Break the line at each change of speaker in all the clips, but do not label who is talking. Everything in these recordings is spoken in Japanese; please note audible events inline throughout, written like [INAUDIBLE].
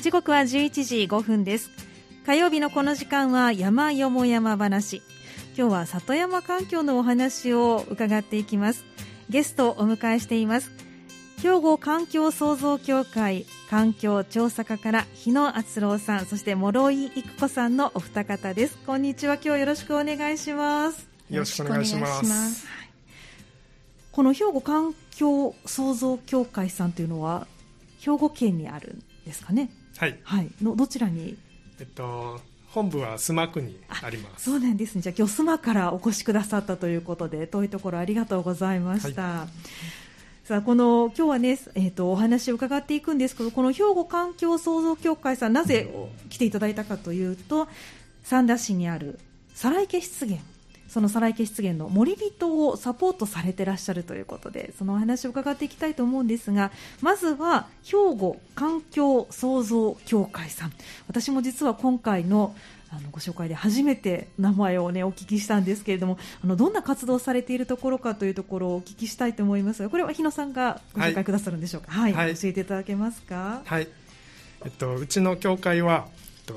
時刻は11時5分です。火曜日のこの時間は山よも山話。今日は里山環境のお話を伺っていきます。ゲストをお迎えしています。兵庫環境創造協会環境調査課から日野敦郎さんそして諸井育子さんのお二方です。こんにちは。今日よろしくお願いします。
よろしくお願いします。
この兵庫環境創造協会さんというのは兵庫県にあるんですかね？
はい、
はい、のどちらに？
えっと本部は須磨区にあります。
そうなんですね。じゃあ今日須磨からお越しくださったということで遠いところありがとうございました、はい。さあこの今日はね、えーと、お話を伺っていくんですけどこの兵庫環境創造協会さんなぜ来ていただいたかというと三田市にある再来家湿原その再来家湿原の森人をサポートされてらっしゃるということでそのお話を伺っていきたいと思うんですがまずは兵庫環境創造協会さん。私も実は今回のあのご紹介で初めて名前を、ね、お聞きしたんですけれどもあのどんな活動をされているところかというところをお聞きしたいと思いますがこれは日野さんがご紹介くださるんでしょうか、はい、はい、教えていただけますか、
はい。えっと、うちの協会は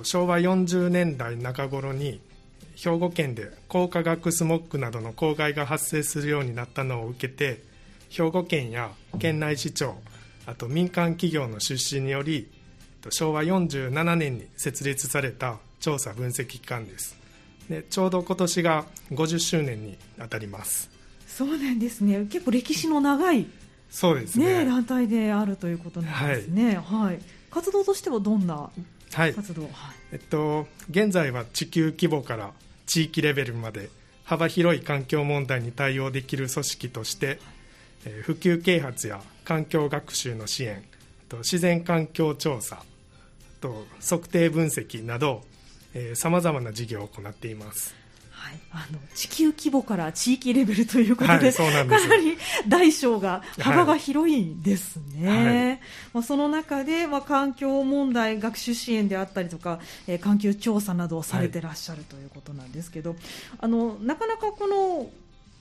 昭和40年代中頃に兵庫県で高化学スモッグなどの公害が発生するようになったのを受けて兵庫県や県内市長あと民間企業の出資により昭和47年に設立された調査分析機関です。でちょうど今年が50周年にあたります。
そうなんですね。結構歴史の長い
そうですね、
ね、団体であるということなんですね、はい、はい、活動としてはどんな活動、はい、
えっと、現在は地球規模から地域レベルまで幅広い環境問題に対応できる組織として、えー、普及啓発や環境学習の支援と自然環境調査と測定分析などさまざまな事業を行っています。
はい、あの地球規模から地域レベルということで、はい、かなり大小が幅が広いんですね、はい、まあ、その中で、まあ、環境問題学習支援であったりとか、えー、環境調査などをされてらっしゃるということなんですけど、あのなかなかこの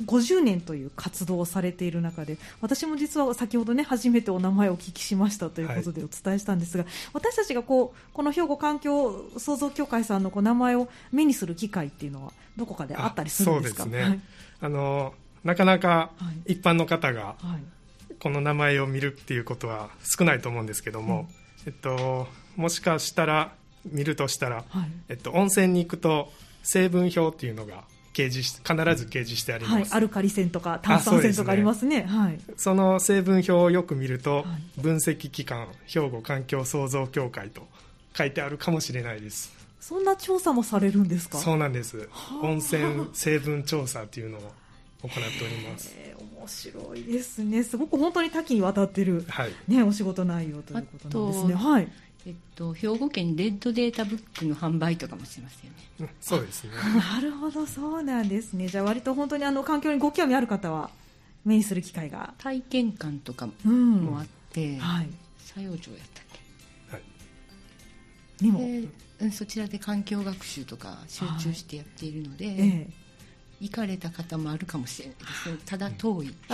50年という活動をされている中で私も実は先ほどね初めてお名前をお聞きしましたということでお伝えしたんですが、はい、私たちがこうこの兵庫環境創造協会さんのこう名前を目にする機会っていうのはどこかであったりするんですか？
そうですね、はい、あのなかなか一般の方がこの名前を見るっていうことは少ないと思うんですけども、うん、えっと、もしかしたら見るとしたら、はい、えっと、温泉に行くと成分表っていうのが掲示し必ず掲示してあります、はい、
アルカリ線とか炭酸泉とかありますね、ね、はい、
その成分表をよく見ると、はい、分析機関兵庫環境創造協会と書いてあるかもしれないです。
そんな調査もされるんですか？
そうなんです。温泉成分調査というのを行っております、
えー、面白いですね。すごく本当に多岐にわたってる、はい。ね、お仕事内容ということなんですね。はい
えっと、兵庫県レッドデータブックの販売とかもしますよ
ね。そうですね。[LAUGHS]
なるほど、そうなんですね。じゃあ、割と本当にあの環境にご興味ある方は、目にする機会が。
体験館とかもあって、うん、はい。佐用町やったっけ？はい。にも。そちらで環境学習とか集中してやっているので、はいええ、行かれた方もあるかもしれないですね。ただ遠い。[LAUGHS]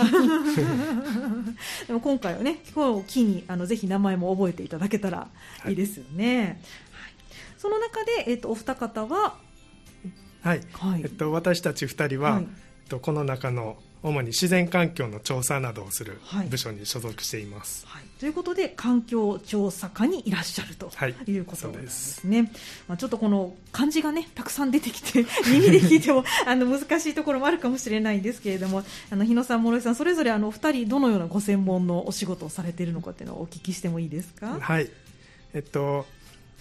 でも今回はね今日を機にあのぜひ名前も覚えていただけたらいいですよね、はい、はい、その中で、えーと、お二方は
はい、はい、えっと、私たち2人は、はい、えっと、この中の主に自然環境の調査などをする部署に所属しています。
はい、ということで環境調査課にいらっしゃるということですね。はい、まあ、ちょっとこの漢字がねたくさん出てきて [LAUGHS] 耳で聞いてもあの難しいところもあるかもしれないんですけれどもあの日野さん諸井さんそれぞれあの2人どのようなご専門のお仕事をされているのかっていうのをお聞きしてもいいですか？
はいえっと、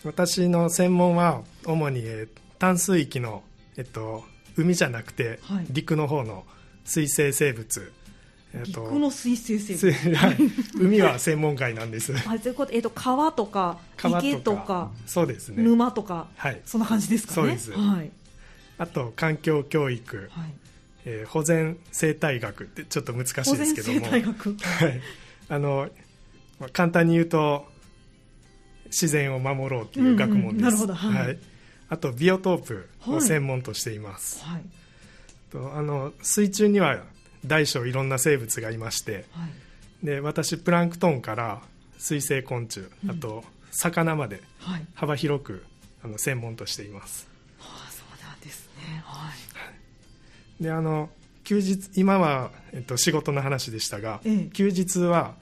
私の専門は主に、え淡水域の、えっと、海じゃなくて、陸の方の、はい水生生物。
えー、と陸の水生生物、[LAUGHS]
はい、海は専門外なんです。
あということ、えーと、川とか池とか
そうですね。
沼とか、はい、そんな感じですかね？
そうです、はい、あと環境教育、はい。えー、保全生態学ってちょっと難しいですけども。
生態学、
はい、あの、まあ、簡単に言うと自然を守ろうっていう学問です、うん。うん、なるほど、はい、はい、あとビオトープを専門としています、はいとあの水中には大小いろんな生物がいまして、はい、で私プランクトンから水生昆虫あと魚まで幅広く、あの専門としています。
はあ、そうなんですね。はい。
であの休日今は、えっと、仕事の話でしたが、ええ、休日は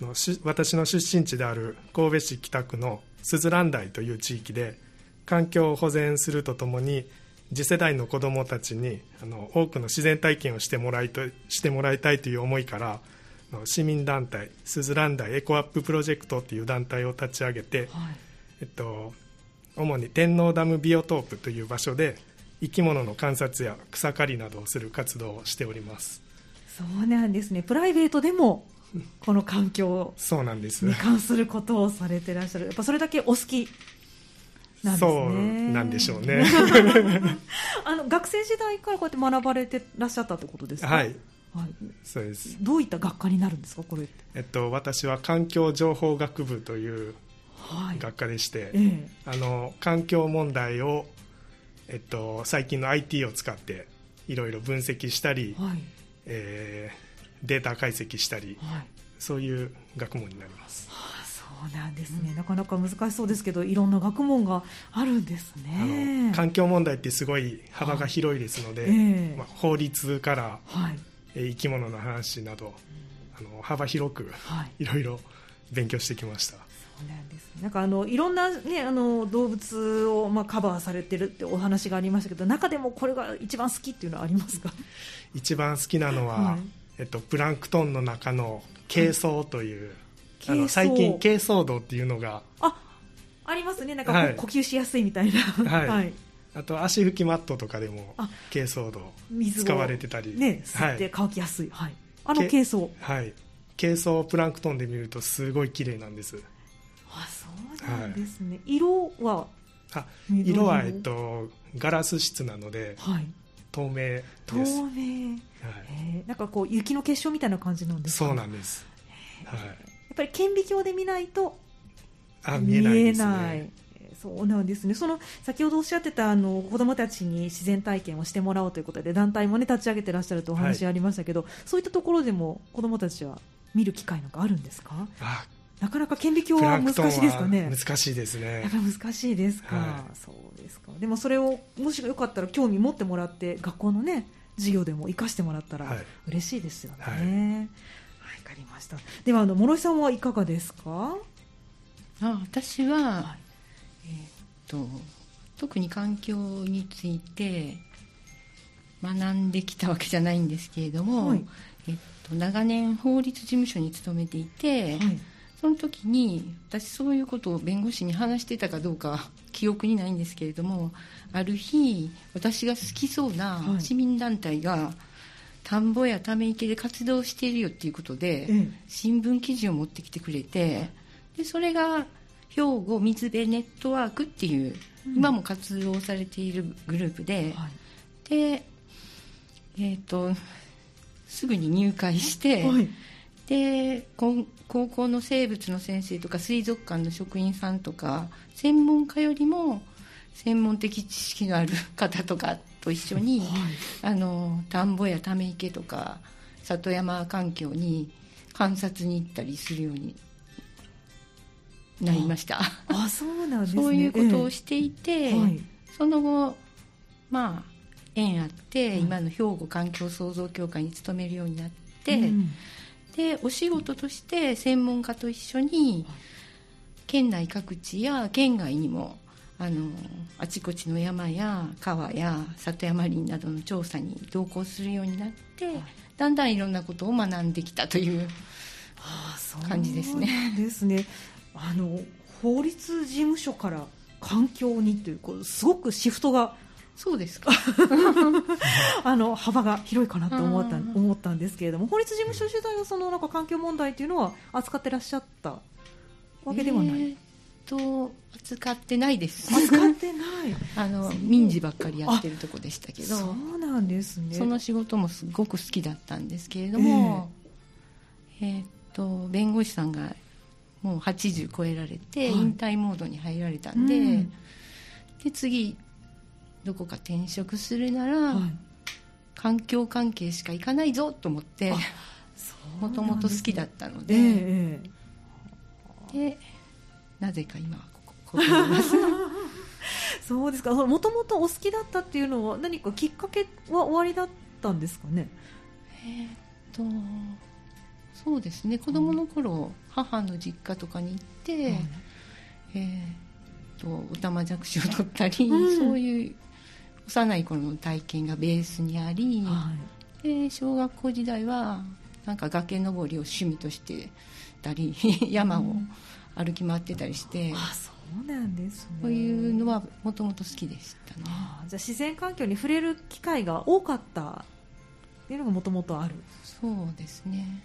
の私の出身地である神戸市北区の鈴蘭台という地域で環境を保全するとともに次世代の子どもたちにあの多くの自然体験をしてもらいとしてもらいたいという思いから市民団体すずらんだエコアッププロジェクトという団体を立ち上げて、はい、えっと、主に天王ダムビオトープという場所で生き物の観察や草刈りなどをする活動をしております。
そうなんですね。プライベートでもこの環境
そうなんです。
に関することをされてらっしゃる。やっぱそれだけお好き
ねそうなんでしょうね。[LAUGHS]
あの学生時代からこうやって学ばれてらっしゃったということですか？
はい。はい、そうです。
どういった学科になるんですかこれ
えっと、私は環境情報学部という学科でして、はいええ、あの環境問題を、えっと、最近の IT を使っていろいろ分析したり、はい、えー、データ解析したり、はい、そういう学問になります。
はあそうなんですね、うん、なかなか難しそうですけどいろんな学問があるんですね。
環境問題ってすごい幅が広いですので、えまあ、法律から、はい。生き物の話など、あの幅広くい。ろいろ勉強してきました。
そうなんですなんかあのいろんな、ね、あの動物を、まあ、カバーされてるってお話がありましたけど中でもこれが一番好きっていうのはありますか？
一番好きなのは、はい、えっと、プランクトンの中の珪藻という、はい、あの最近珪藻土っていうのが。
あありますね。なんか、はい、呼吸しやすいみたいな、
はい、はい。あと足拭きマットとかでも珪藻土使われてたり。
ね吸って乾きやすい、はい、あの珪藻
はい。珪藻プランクトンで見るとすごい綺麗なんです。
あそうなんですね、はい、色は？
あ色は、えっと、ガラス質なので、はい、透明です。
透明、はい、なんかこう雪の結晶みたいな感じなんです
か？そうなんです、
はい、ぱり顕微鏡で見ないと
あ見えない
そうなんですね。その先ほどおっしゃってたあの子どもたちに自然体験をしてもらおうということで団体も、ね、立ち上げてらっしゃるとお話ありましたけど、はい、そういったところでも子どもたちは見る機会なんかあるんですか？なかなか顕微鏡は難しいですかね？
難しいですね。
やっぱ難しいですか、はい、そうですか。でもそれをもしよかったら興味持ってもらって学校のね授業でも生かしてもらったら嬉しいですよね。はい、はいかりました。ではあの諸井さんはいかがですか？
あ私は、はい、と特に環境について学んできたわけじゃないんですけれども、はい、えっと、長年法律事務所に勤めていて、はい、その時に私そういうことを弁護士に話してたかどうか記憶にないんですけれどもある日私が好きそうな市民団体が、田んぼやため池で活動しているよっていうことで、新聞記事を持ってきてくれてでそれが兵庫水辺ネットワークっていう、うん、今も活動されているグループで、はい、で、えーと、すぐに入会して、はい、で高校の生物の先生とか水族館の職員さんとか専門家よりも専門的知識のある方とかと一緒に、はい、あの田んぼやため池とか里山環境に観察に行ったりするようになりました。
あそうなんです、
ね、[LAUGHS] そういうことをしていて、えーはい、その後まあ縁あって、はい、今の兵庫環境創造協会に勤めるようになって、うん、でお仕事として専門家と一緒に県内各地や県外にもあのあちこちの山や川や里山林などの調査に同行するようになって、はい、だんだんいろんなことを学んできたという感じですね。
ですね。あの法律事務所から環境にというこうすごくシフトが
そうですか。[LAUGHS]
あの幅が広いかなと思った思ったんですけれども法律事務所時代はそのなんか環境問題というのは扱ってらっしゃったわけではない、えー
と扱ってないです。
扱ってない。[LAUGHS]
あの民事ばっかりやってるとこでしたけど。
そうなんですね。
その仕事もすごく好きだったんですけれどもえー、えー、と弁護士さんがもう80超えられて、引退モードに入られたんでうん、で次どこか転職するなら、はい、環境関係しか行かないぞと思ってもともと好きだったので、えー、でなぜか今はここここにいます。[LAUGHS]
そうですか。もともとお好きだったっていうのは何かきっかけは終わりだったんですかね？
えー、っとそうですね。子供の頃、うん、母の実家とかに行って、うん、えー、とおたまじゃくしを取ったり、うん、そういう幼い頃の体験がベースにあり、はい、で小学校時代はなんか崖登りを趣味としてたり山を歩き回ってたりして、
あそうなんですね。
そういうのはもともと好きでしたね。じゃ
あ自然環境に触れる機会が多かったっていうのがもともとある。
そうですね、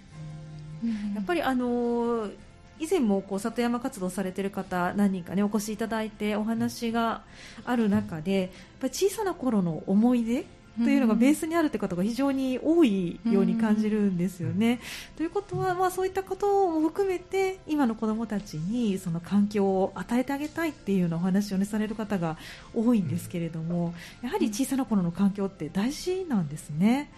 やっぱりあのー以前もこう里山活動されている方何人かねお越しいただいてお話がある中でやっぱり小さな頃の思い出というのがベースにあるという方が非常に多いように感じるんですよね。ということは、まあ、そういったことも含めて今の子どもたちにその環境を与えてあげたいっていうようなお話を、ね、される方が多いんですけれどもやはり小さな頃の環境って大事なんですね。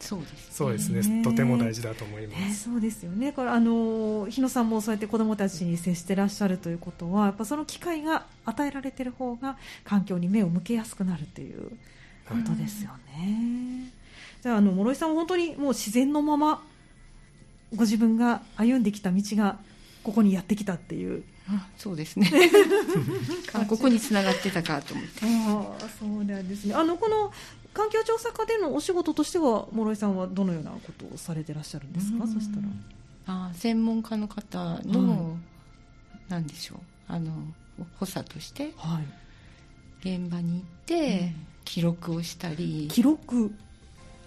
そうです
そうですね。とても大事だと思います、えー、
そうですよね。これあの日野さんもそうやって子どもたちに接してらっしゃるということはやっぱその機会が与えられている方が環境に目を向けやすくなるということですよね、じゃああの諸井さんは本当にもう自然のままご自分が歩んできた道がここにやってきたっていう。
あそうですね。[LAUGHS] ここにつながってたかと思って。
あそうなんですね。あのこの環境調査課でのお仕事としては諸井さんはどのようなことをされてらっしゃるんですか？そしたら。
あ専門家の方の、はい、なんでしょう。あの補佐として、はい、現場に行って、うん、記録をしたり。
記録？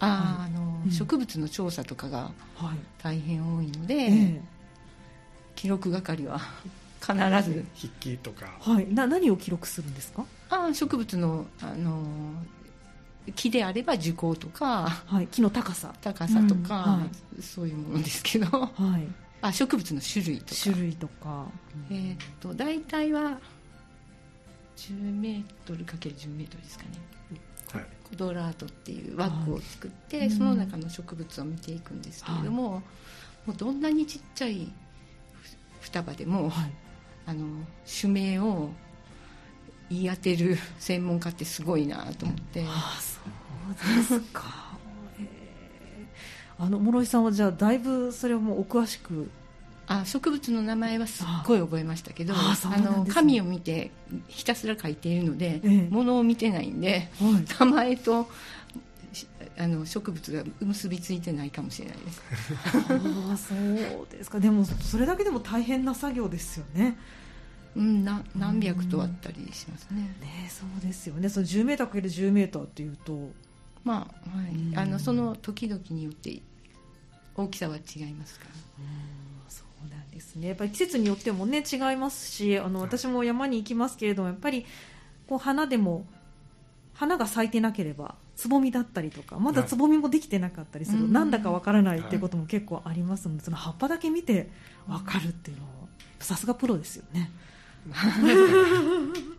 あ、あの、うん、植物の調査とかが大変多いので、ええ、記録係は [LAUGHS] 必ず。
筆記とか、
はい、な何を記録するんですか？
あ植物のあの木であれば樹高とか、
はい、木の高さ。
高さとか、うん。はい、そういうものですけど、はい、あ植物の種類とか。
種類とか、
えー、っと大体は10メートルかける10メートルですかね、はい、コドラートっていう枠を作って、はい、その中の植物を見ていくんですけれども、もうどんなにちっちゃい双葉でも、あの種名を言い当てる専門家ってすごいなと思って。
ああそうですか。[LAUGHS] あの諸井さんはじゃあだいぶそれはもうお詳しく
あ植物の名前はすっごい覚えましたけどあの紙を見てひたすら書いているので、ええ、物を見てないんで、はい、名前とあの植物が結びついてないかもしれないです。
あそうですか。でもそれだけでも大変な作業ですよね。
うん、な何百とあったりしますね。
ねそうですよね。その10メーターかける10メーターっていうと。
まあ、はい、あのその時々によって大きさは違いますから。
そうなんですね。やっぱり季節によってもね違いますしあの私も山に行きますけれどもやっぱりこう花でも花が咲いてなければつぼみだったりとかまだつぼみもできてなかったりする、はい、なんだかわからないってい。うことも結構ありますのでその葉っぱだけ見てわかるっていうのはさすがプロですよね。[LAUGHS]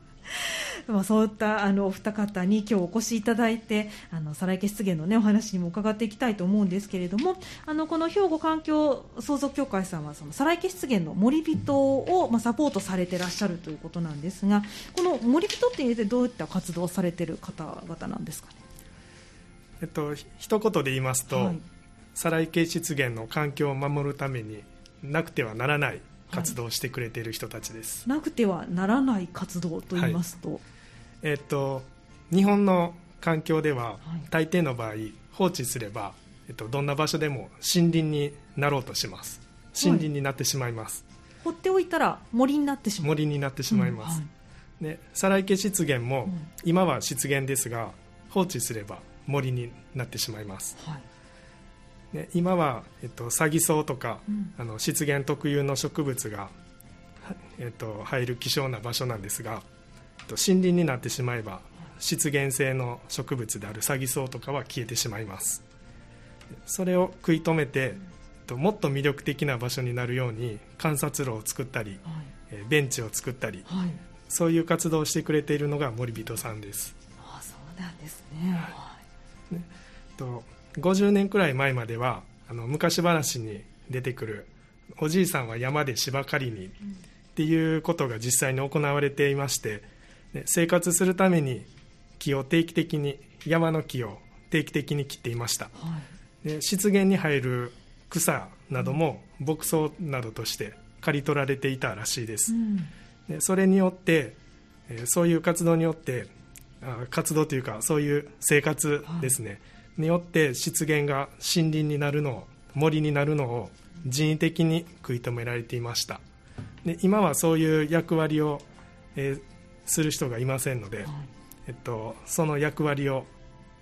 まあそういったあのお二方に今日お越しいただいてあの再来家湿原の、ね、お話にも伺っていきたいと思うんですけれどもあのこの兵庫環境創造協会さんはその再来家湿原の森人を、まあ、サポートされていらっしゃるということなんですがこの森人っていうでどういった活動をされている方々なんですかね？
えっと一言で言いますと、はい、再来家湿原の環境を守るためになくてはならない活動をしてくれている人たちです、
はい、なくてはならない活動と言いますと、はい、
えー、っと日本の環境では、大抵の場合放置すれば、えっと、どんな場所でも森林になろうとします。森林になってしまいます、
放っておいたら森になってしまう。
森になってしまいます、うん、で再来家湿原も、うん、今は湿原ですが放置すれば森になってしまいます、はい。ね、今は、えっと、サギ草とか、うん、あの湿原特有の植物が、えっと、入る希少な場所なんですが、と、森林になってしまえば湿原性の植物であるサギ草とかは消えてしまいます。それを食い止めて、と、もっと魅力的な場所になるように観察路を作ったり、はい、えベンチを作ったり、はい、そういう活動をしてくれているのが森人さんです。
あそうなんですね、はい、ね。
と50年くらい前まではあの昔話に出てくるおじいさんは山で芝刈りにっていうことが実際に行われていまして生活するために木を定期的に山の木を定期的に切っていました、はい、で湿原に入る草なども牧草などとして刈り取られていたらしいです、うん、でそれによってそういう活動によって活動というかそういう生活ですね、はい、によって湿原が森林になるのを森になるのを人為的に食い止められていました。で今はそういう役割を、えー、する人がいませんので、はい、えっと、その役割を、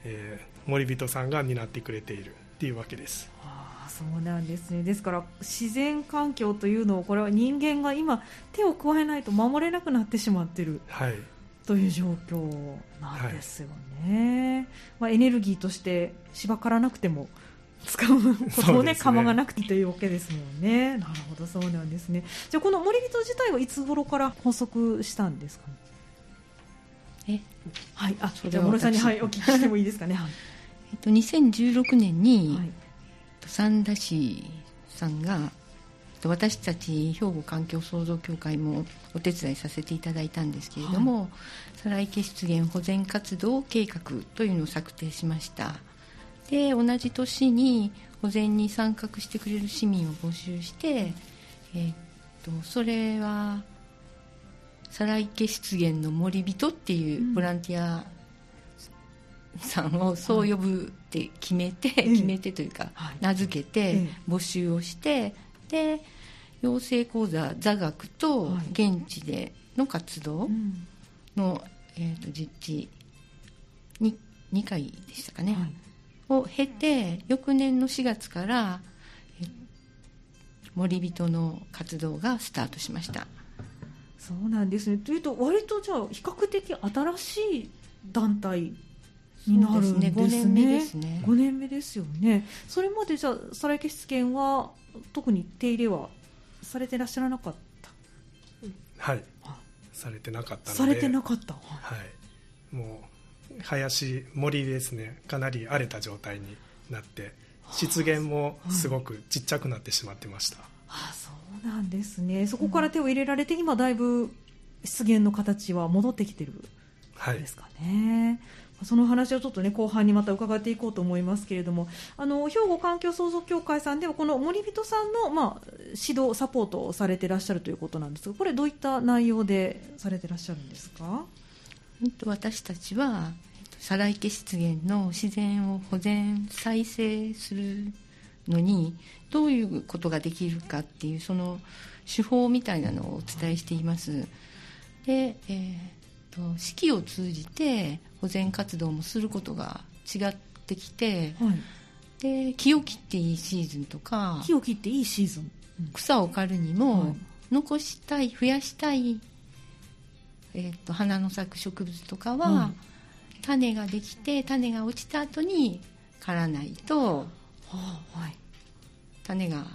えー、森人さんが担ってくれているっていうわけです。
あそうなんですね。ですから自然環境というのをこれは人間が今手を加えないと守れなくなってしまっている、はい、という状況なんですよね、はい、まあ、エネルギーとして芝刈らなくても使うことをね、ね。釜がなくてというわけですもんね。なるほど、そうなんですね。じゃあ、この森人自体はいつ頃から発足したんですか、
ね、
え、はい、あ、じゃあ、諸さんに、はい、お聞きしてもいいですかね。[LAUGHS] はい、
えっと、2016年に、はい、三田市さんが。私たち兵庫環境創造協会もお手伝いさせていただいたんですけれども、はい、サライケ湿原保全活動計画というのを策定しましたで同じ年に保全に参画してくれる市民を募集して、えー、っとそれは皿池湿原の森人っていうボランティアさんをそう呼ぶって決めて、決めてというか、名付けて募集をして、で養成講座座学と現地での活動の、えー、と実地に 2, 回でしたかね、はい。を経て翌年の4月から森人の活動がスタートしました
そうなんですね。というと割とじゃあ比較的新しい団体になるんですね。5年目ですね。5年目ですよね。それまでじゃあ再来決権は特に手入れはされてらっしゃらなかった？
はい。されてなかった。
されてなかった。
はい。もう林森ですね。かなり荒れた状態になって湿原もすごくちっちゃくなってしまってました、
ああそうなんですね。そこから手を入れられて、今だいぶ湿原の形は戻ってきてるんですかね、はい、その話をちょっとね後半にまた伺っていこうと思いますけれども。あの兵庫環境創造協会さんではこの森人さんの、まあ、指導サポートをされていらっしゃるということなんですがこれどういった内容でされていらっしゃるんですか？
私たちは再池湿原の自然を保全再生するのにどういうことができるかっていうその手法みたいなのをお伝えしています。で、えーと、四季を通じて保全活動もすることが違ってきて、はい、で木を切っていいシーズンとか
木を切っていいシーズン、
うん、草を刈るにも、はい、残したい増やしたい、えーと、花の咲く植物とかは、はい。種ができて種が落ちた後に刈らないと、はい、種が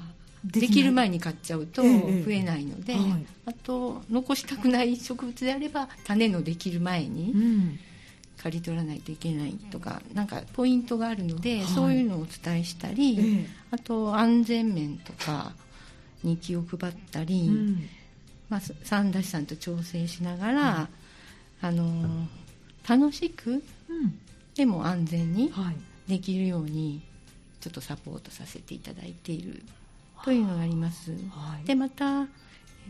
できる前に買っちゃうと増えないので、ええはい、あと残したくない植物であれば種のできる前に刈り取らないといけないとかなんかポイントがあるので、はい、そういうのをお伝えしたり、え、あと安全面とかに気を配ったり、うん、まあ、三田市さんと調整しながら、あのー楽しく、うん、でも安全にできるようにちょっとサポートさせていただいているというのがあります。はい、でまた、えっ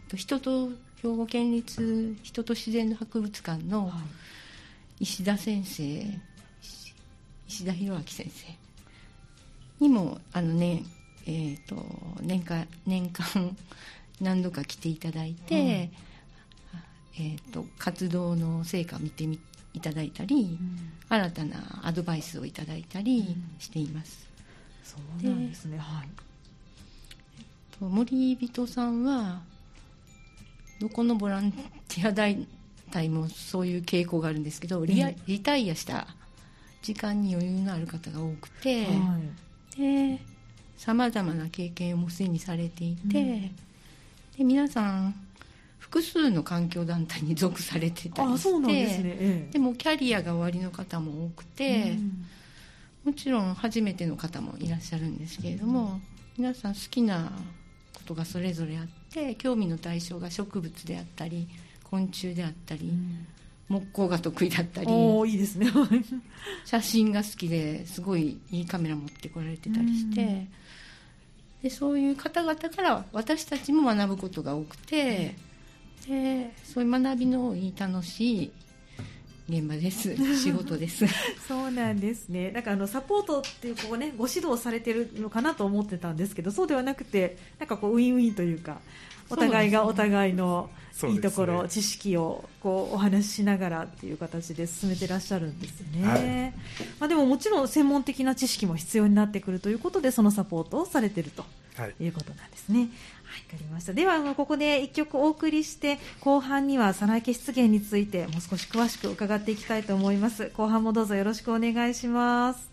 と、人と兵庫県立人と自然の博物館の石田先生、石田博明先生にもあのね、えーと、年間年間何度か来ていただいて、えーと活動の成果を見てみいただいたり、うん、新たなアドバイスをいただいたりしています。
そうなんですね、はい、
えっと、森人さんはどこのボランティア団体もそういう傾向があるんですけどリ,、リタイアした時間に余裕のある方が多くて、はい、でさまざまな経験をもすでにされていて、うん、で皆さん複数の環境団体に属されてたりしてで、ね。でもキャリアが終わりの方も多くて、うん、もちろん初めての方もいらっしゃるんですけれども、うん、皆さん好きなことがそれぞれあって興味の対象が植物であったり昆虫であったり、木工が得意だったり
おいいですね。[LAUGHS]
写真が好きですごいいいカメラ持ってこられてたりして、でそういう方々から私たちも学ぶことが多くて、でそういう学びのいい楽しい現場です。[LAUGHS] 仕事です。
そうなんですね。なんかあのサポートっていうこうねご指導されてるのかなと思ってたんですけどそうではなくてなんかこうウィンウィンというかお互いがお互いのいいところ、ね、知識をこうお話ししながらっていう形で進めてらっしゃるんですね、はい、まあ、でももちろん専門的な知識も必要になってくるということでそのサポートをされているということなんですね。はいはい、かりました。では、ここで一曲お送りして、後半には再来家出現についてもう少し詳しく伺っていきたいと思います。後半もどうぞよろしくお願いします。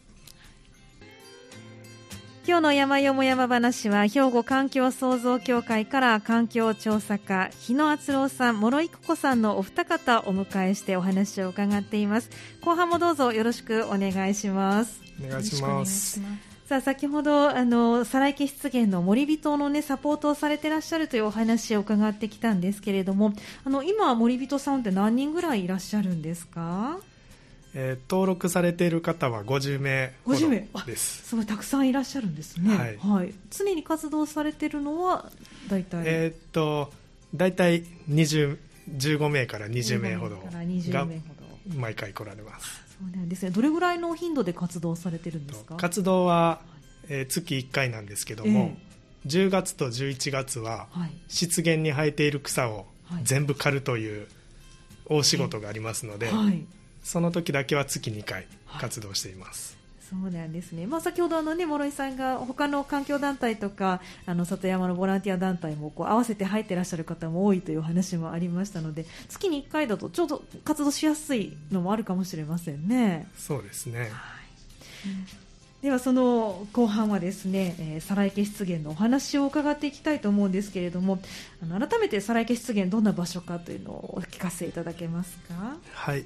今日の山よも山話は兵庫環境創造協会から環境調査課日野敦郎さん諸育子さんのお二方お迎えしてお話を伺っています後半もどうぞよろしくお願いします
お願いします
さあ先ほどあの再来家出現の森人の、ね、サポートをされていらっしゃるというお話を伺ってきたんですけれどもあの今、森人さんって何人ぐらいいらっしゃるんですか、
えー、登録されている方は50名ほどです。
すごいたくさんいらっしゃるんですね、はい、はい、常に活動されているのは大体？
えー、っと大体20 15名から20名ほど。が毎回来られます
そうなんですね。どれぐらいの頻度で活動されてるんですか？
活動は、えー、月1回なんですけども、えー、10月と11月は、はい、湿原に生えている草を全部刈るという大仕事がありますので、はい、その時だけは月2回活動しています。
そうなんですね、まあ、先ほどあの、ね、諸井さんが他の環境団体とかあの里山のボランティア団体もこう合わせて入っていらっしゃる方も多いという話もありましたので月に1回だとちょうど活動しやすいのもあるかもしれませんね。
そうですね、はい、
ではその後半はですね、えー、再来家湿原のお話を伺っていきたいと思うんですけれどもあの改めて再来家湿原どんな場所かというのをお聞かせいただけますか？
はい、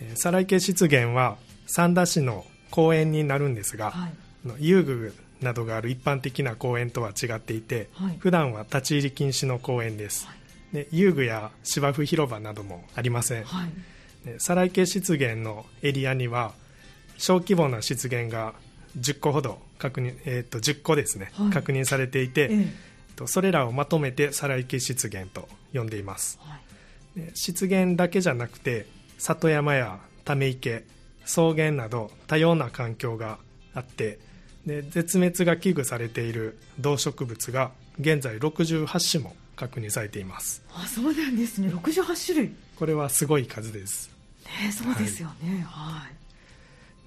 えー、再来家湿原は三田市の公園になるんですが、はい、遊具などがある一般的な公園とは違っていて、はい、普段は立ち入り禁止の公園です、はい、で遊具や芝生広場などもありません、はい、再来系湿原のエリアには小規模な湿原が10個ほど確認、えー、と10個ですね、はい、確認されていて、ええ、それらをまとめて再来系湿原と呼んでいます、はい、湿原だけじゃなくて里山やため池草原など多様な環境があってで絶滅が危惧されている動植物が現在68種も確認されています。
あそうなんですね。68種類。
これはすごい数です、
ね、そうですよね。は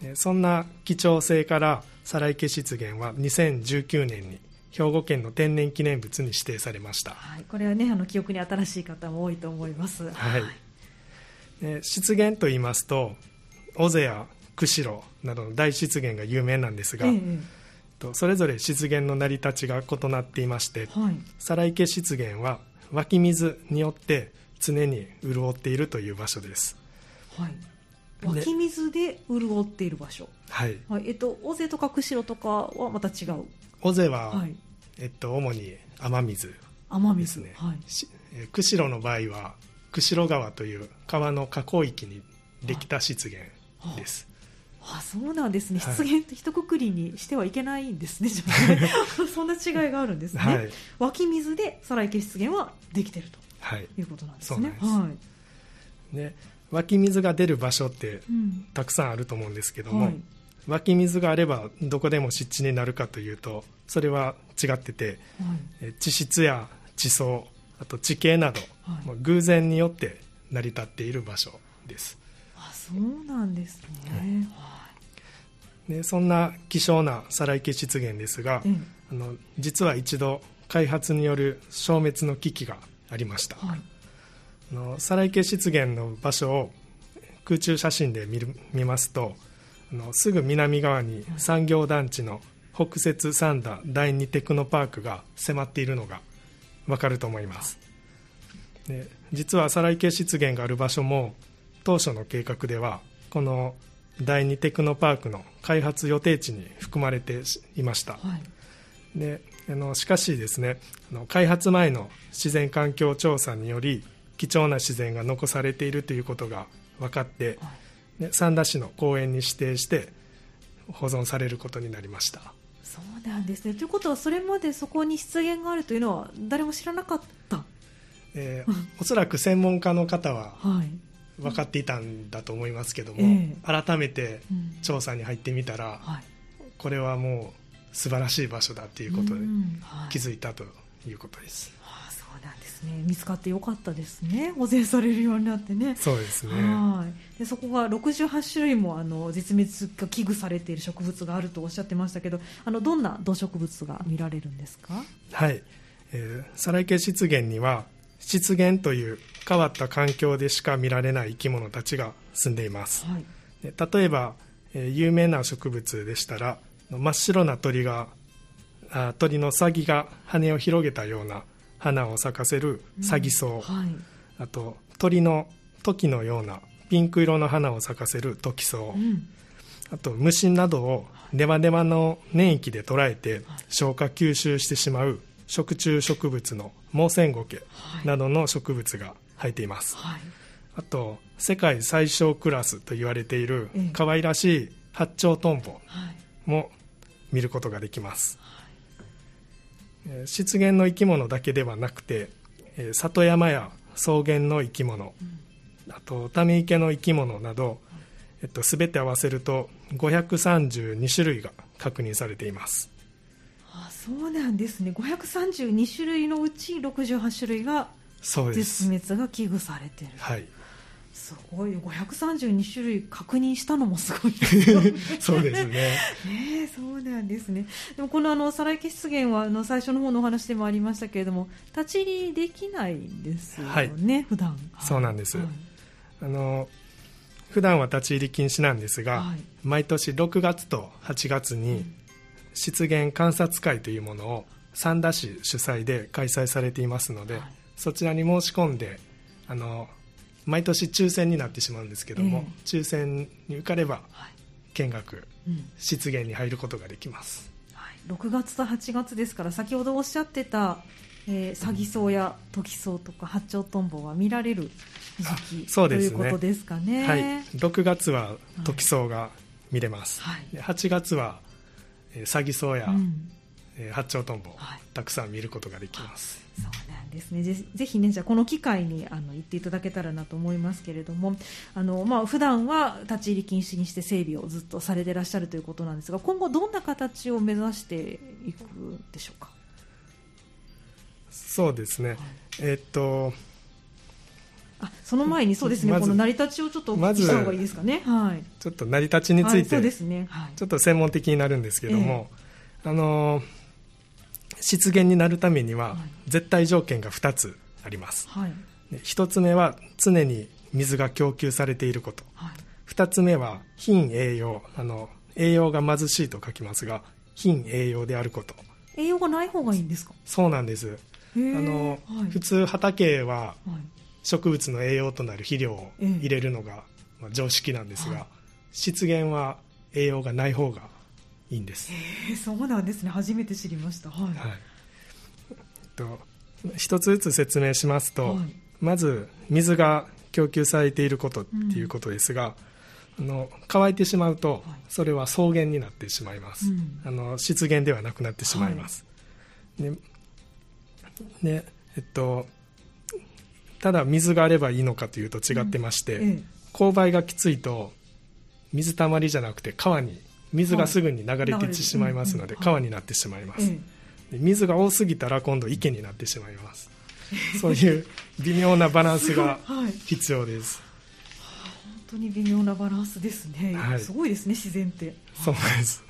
い、
はい、そんな貴重性から再来家湿原は2019年に兵庫県の天然記念物に指定されました、
はい、これはねあの記憶に新しい方も多いと思います、はい、
はい、湿原と言いますと尾瀬や釧路などの大湿原が有名なんですが、ええ、それぞれ湿原の成り立ちが異なっていまして、はい、皿池湿原は湧き水によって常に潤っているという場所です、
はい、湧き水で潤っている場所。はい、はい、えっと尾瀬とか釧路とかはまた違う？
尾瀬は、はい、えっと主に雨水
雨水。ね、はい、
釧路の場合は釧路川という川の河口域にできた湿原です。
あそうなんですね、湿原って一括りにしてはいけないんですね、[LAUGHS] そんな違いがあるんですね、はい、湧き水で再来家湿原はできてると、はい、いうことなんですね。は
い、で湧き水が出る場所ってたくさんあると思うんですけども、はい、湧き水があればどこでも湿地になるかというとそれは違ってて、はい、地質や地層あと地形など、はい、偶然によって成り立っている場所です。
そうなんですね、
でそんな希少な再来家湿原ですが、うん、あの実は一度開発による消滅の危機がありました、はい、あの再来家湿原の場所を空中写真で見る見ますとあのすぐ南側に産業団地の北摂三田第二テクノパークが迫っているのが分かると思います。で実は再来家湿原がある場所も当初の計画ではこの第二テクノパークの開発予定地に含まれていました、はい、であのしかしですねあの開発前の自然環境調査により貴重な自然が残されているということが分かって、はい、で三田市の公園に指定して保存されることになりました。
そうなんですね。ということはそれまでそこに湿原があるというのは誰も知らなかった、
えー、おそらく専門家の方は分かっていたんだと思いますけども、えー、改めて調査に入ってみたら、うんはい、これはもう素晴らしい場所だということで気づいたということです。
ね、見つかってよかったですね。保全されるようになってね。
そうですね。
はい。でそこが68種類もあの絶滅が危惧されている植物があるとおっしゃってましたけどあのどんな動植物が見られるんですか？
はい、えー、サライケ湿原には湿原という変わった環境でしか見られない生き物たちが住んでいます、はい、で例えば、えー、有名な植物でしたら真っ白な鳥があ鳥のサギが羽を広げたような花を咲かせるサギ草、うんはい、あと鳥のトキのようなピンク色の花を咲かせるトキ草、うん、あと虫などをネバネバの粘液で捉えて消化吸収してしまう食虫植物のモウセンゴケなどの植物が生えています、はい、あと世界最小クラスと言われている可愛らしい八丁トンボも見ることができます、湿原の生き物だけではなくて里山や草原の生き物、あとため池の生き物など、えっと、全て合わせると532種類が確認されています。
あそうなんですね。532種類のうち68種類が絶滅が危惧されてる。
はい。
すごい。532種類確認したのもすごい。[LAUGHS]
そうですね。[LAUGHS]
ねそうなんですね。でもこのあのサライケ湿原はあの最初の方のお話でもありましたけれども立ち入りできないんですよね、はい、普段。
そうなんです、はい、あの普段は立ち入り禁止なんですが、はい、毎年6月と8月に湿原観察会というものを三田市主催で開催されていますので、はい、そちらに申し込んであの毎年抽選になってしまうんですけども、えー、抽選に受かれば見学、うん、湿原に入ることができます、
はい、6月と8月ですから先ほどおっしゃってた、えー、サギ草やトキ草とか八丁トンボが見られる時期そうです、ね、ということですかね、
はい、6月はトキ草が見れます、はい、8月は、えー、サギ草や、うん。えー、八丁トンボ、はい、たくさん見ることができます。
そう。なんですね。ぜぜひねじゃこの機会にあの行っていただけたらなと思いますけれどもあの、まあ普段は立ち入り禁止にして整備をずっとされていらっしゃるということなんですが今後どんな形を目指していくでしょうか？
そうですね、はい、えー、っと
あその前にそうですね、ま、この成り立ちをちょっとお聞きした方がいいですかね、はい、
ちょっと成り立ちについて、はい、ですね、はい、ちょっと専門的になるんですけれども、えー、あの湿原になるためには絶対条件が2つあります、はい、1つ目は常に水が供給されていること、はい、2つ目は貧栄養。あの栄養が貧しいと書きますが貧栄養であること。
栄養がない方がいいんですか？
そうなんです。あの、はい、普通畑は植物の栄養となる肥料を入れるのが、まあ、常識なんですが、湿原は栄養がない方がいいんです。
えー、そうなんですね。初めて知りました。はい。はい、
えっと一つずつ説明しますと、はい、まず水が供給されていることっていうことですが、うん、あの乾いてしまうと、それは草原になってしまいます。うん、あの湿原ではなくなってしまいます。はい、ででえっとただ水があればいいのかというと違ってまして、うんええ、勾配がきついと水たまりじゃなくて川に水がすぐに流れてしまいますので、川になってしまいます、水が多すぎたら今度池になってしまいます。そういう微妙なバランスが [LAUGHS] 必要です、
本当に微妙なバランスですね、はい、すごいですね自然って。
そうです、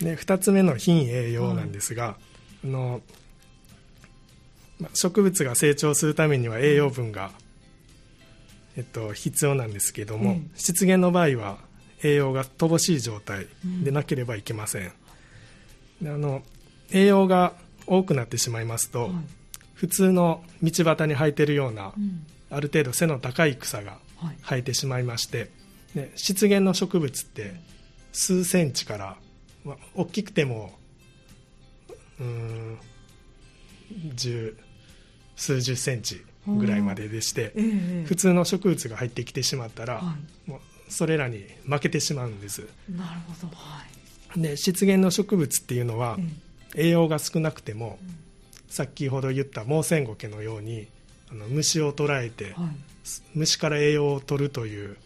で2つ目の貧栄養なんですが、はい、あの植物が成長するためには栄養分が、えっと、必要なんですけども、うん、湿原の場合は栄養が乏しい状態でなければいけません、うん、あの栄養が多くなってしまいますと、はい、普通の道端に生えているような、うん、ある程度背の高い草が生えてしまいまして、はい、湿原の植物って数センチから、まあ、大きくてもうん十数十センチぐらいまででして、えー、普通の植物が入ってきてしまったら、はい、もうそれらに負けてしまうんです。
なるほど、
はい、で湿原の植物っていうのは、えー、栄養が少なくても、うん、先ほど言ったモウセンゴケのようにあの虫を捕らえて、はい、虫から栄養を取るという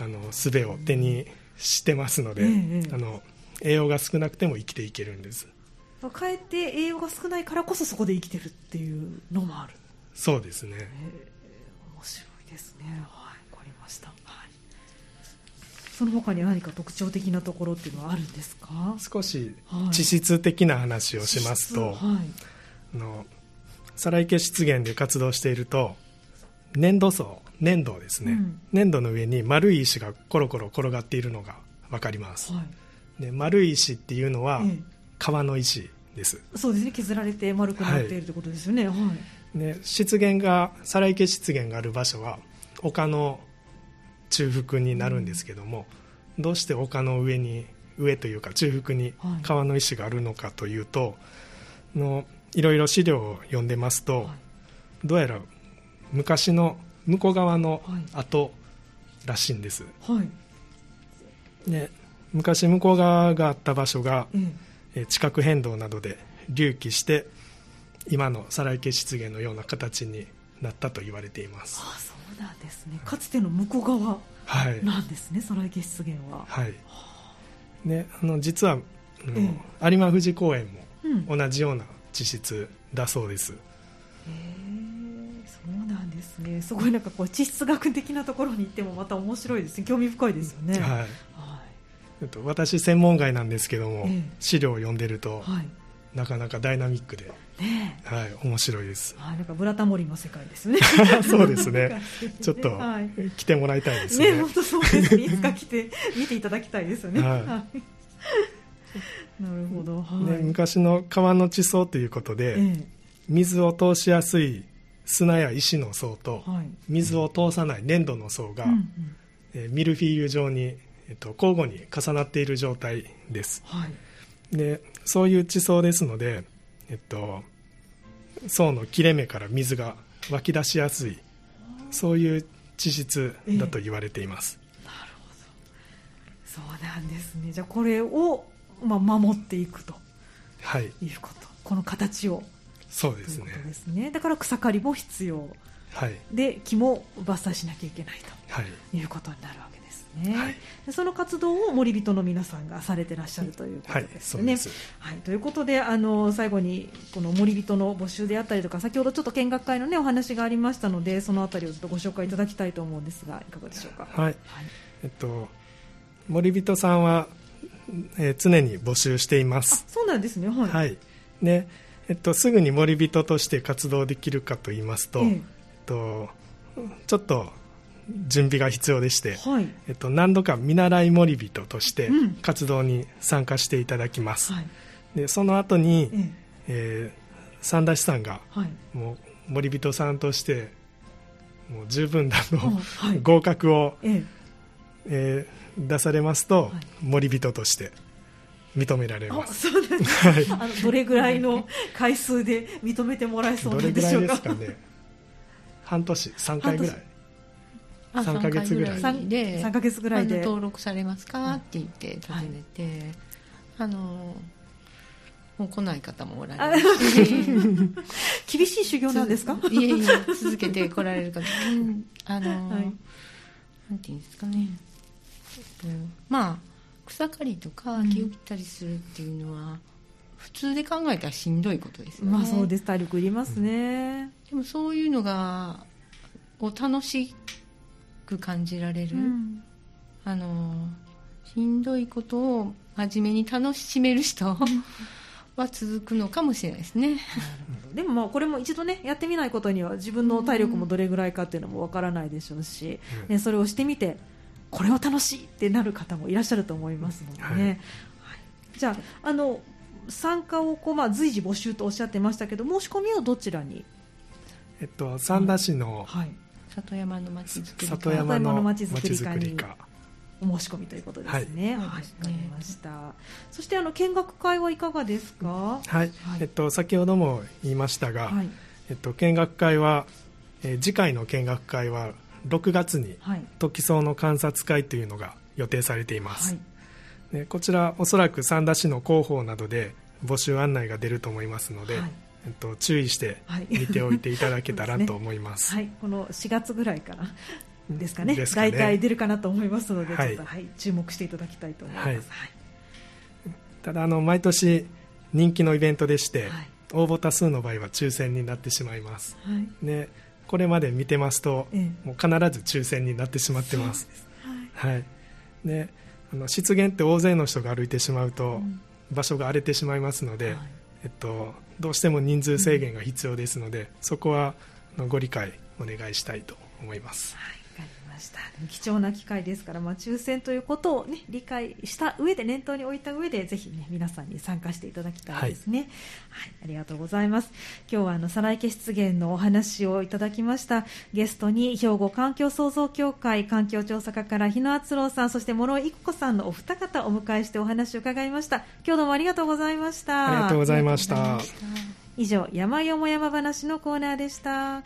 あの術を手にしてますので、えー、あの栄養が少なくても生きていけるんです。
かえって栄養が少ないからこそそこで生きてるっていうのもある。
そうですね、え
ー、面白いですねその他に何か特徴的なところっていうのはあるんですか？
少し地質的な話をしますと、はい、あのサライケ湿原で活動していると粘土層粘土ですね、うん、粘土の上に丸い石がコロコロ転がっているのが分かります、はい、で丸い石っていうのは川の石です、
そうですね。削られて丸くなっているということですよね、はい、はい
で湿原がサライケ湿原がある場所は丘の中腹になるんですけども、うん、どうして丘の上に上というか中腹に川の石があるのかというと、はい、のいろいろ資料を読んでますと、はい、どうやら昔の向こう側の跡らしいんです、はい、で昔向こう側があった場所が、うん、地殻変動などで隆起して今のサライケ湿原のような形になったと言われています。
あそうなんですね。かつての向こう側なんですね、はい、サライケ湿原は。
はい。ね、あ。の実は、ええ、有馬富士公園も同じような地質だそうです、へ
えそうなんですね。すごいなんかこう地質学的なところに行ってもまた面白いですね。興味深いですよね、はい、はい、
私専門外なんですけども、え、資料を読んでると、はい、なかなかダイナミックでね、はい、面白いです。
あ、なんかブラタモリの世界ですね。[LAUGHS]
そうですね。[LAUGHS] ちょっと、来てもらいたいですね。
ね、本当そうですね。いつか来て見ていただきたいですよね。はい。[LAUGHS] なるほど。
はい、ね、昔の川の地層ということで、ええ、水を通しやすい砂や石の層と、はい、水を通さない粘土の層が、うんうん、えミルフィーユ状に、えっと、交互に重なっている状態です。はい、で、そういう地層ですので。えっと、層の切れ目から水が湧き出しやすいそういう地質だと言われています、
えー、なるほど。そうなんですね。じゃあこれを、まあ、守っていくと、はい、いうこと。この形を。
そうですね。
ですね。だから草刈りも必要、はい、で木も伐採しなきゃいけないということになるわけね、はい、その活動を森人の皆さんがされてらっしゃるということですね。はい、はい、ということであの最後にこの森人の募集であったりとか先ほどちょっと見学会の、ね、お話がありましたのでそのあたりをちょっとご紹介いただきたいと思うんですがいかがでしょうか？
はい、はい、えっと森人さんは、えー、常に募集しています。
そうなんですね。はい。はい、
でえっとすぐに森人として活動できるかと言いますと、ええっとちょっと準備が必要でして、はい、えっと、何度か見習い森人として活動に参加していただきます、うんはい、でその後に、ええ。ー、三田市さんが、はい、もう森人さんとしてもう十分だの、合格を、ええ。ー、出されますと、森人として認められます。そうなんです。[LAUGHS]
はい、あのどれぐらいの回数で認めてもらえそうなんでしょうか？どれぐらいですかね。
半年三回ぐらい。3か月ぐらい。
で3ヶ月ぐらいで。
登録されますか？って言って尋ねて、はい、あのもう来ない方もおられる。
し [LAUGHS] 厳しい修行なんですか？[LAUGHS]
いえいえ続けて来られる方。あの、はい、なんていうんですかね、うん、まあ草刈りとか木を切ったりするっていうのは、うん、普通で考えたらしんどいことですよね。
まあそうです。体力いりますね、
でもそういうのがを楽しく感じられる、うん、あのしんどいことを真面目に楽しめる人 [LAUGHS] は続くのかもしれないですね。
でもまあこれも一度ねやってみないことには自分の体力もどれぐらいかっていうのもわからないでしょうし、うん、ね、それをしてみてこれは楽しいってなる方もいらっしゃると思いますのでね、はい。はい、じゃああの参加をこう、まあ、随時募集とおっしゃってましたけど申し込みはどちらに、
えっと、三田市の、
はい、里山のまちづくり
里山のまちづくり課
お申し込みということですね。はい、わ、かりました。そしてあの見学会はいかがですか？
はい、はい、えっと先ほども言いましたが、はい、えっと見学会は、えー、次回の見学会は6月に、はい、トキソウの観察会というのが予定されています。はい、でこちらおそらく三田市の広報などで募集案内が出ると思いますので。はいえっと、注意して見ておいていただけたら [LAUGHS] と思います。
はい、この4月ぐらいからですかね。大体出るかなと思いますので、はい、ちょっと、はい、注目していただきたいと思います、はい、
ただあの毎年人気のイベントでして、応募多数の場合は抽選になってしまいます、ね、これまで見てますと、ええ、もう必ず抽選になってしまってます、はい、であの湿原って大勢の人が歩いてしまうと、うん、場所が荒れてしまいますので、えっと、どうしても人数制限が必要ですので、そこはご理解お願いしたいと思います。
はいました。貴重な機会ですから、まあ、抽選ということを、ね、理解した上で念頭に置いた上でぜひ、ね、皆さんに参加していただきたいですね、はい、はい、ありがとうございます。今日はあの再来家湿原のお話をいただきましたゲストに兵庫環境創造協会環境調査課から日野敦郎さんそして諸井育子さんのお二方お迎えしてお話を伺いました。今日どうもありがとうございました。
ありがとうございました。
以上山よも山話のコーナーでした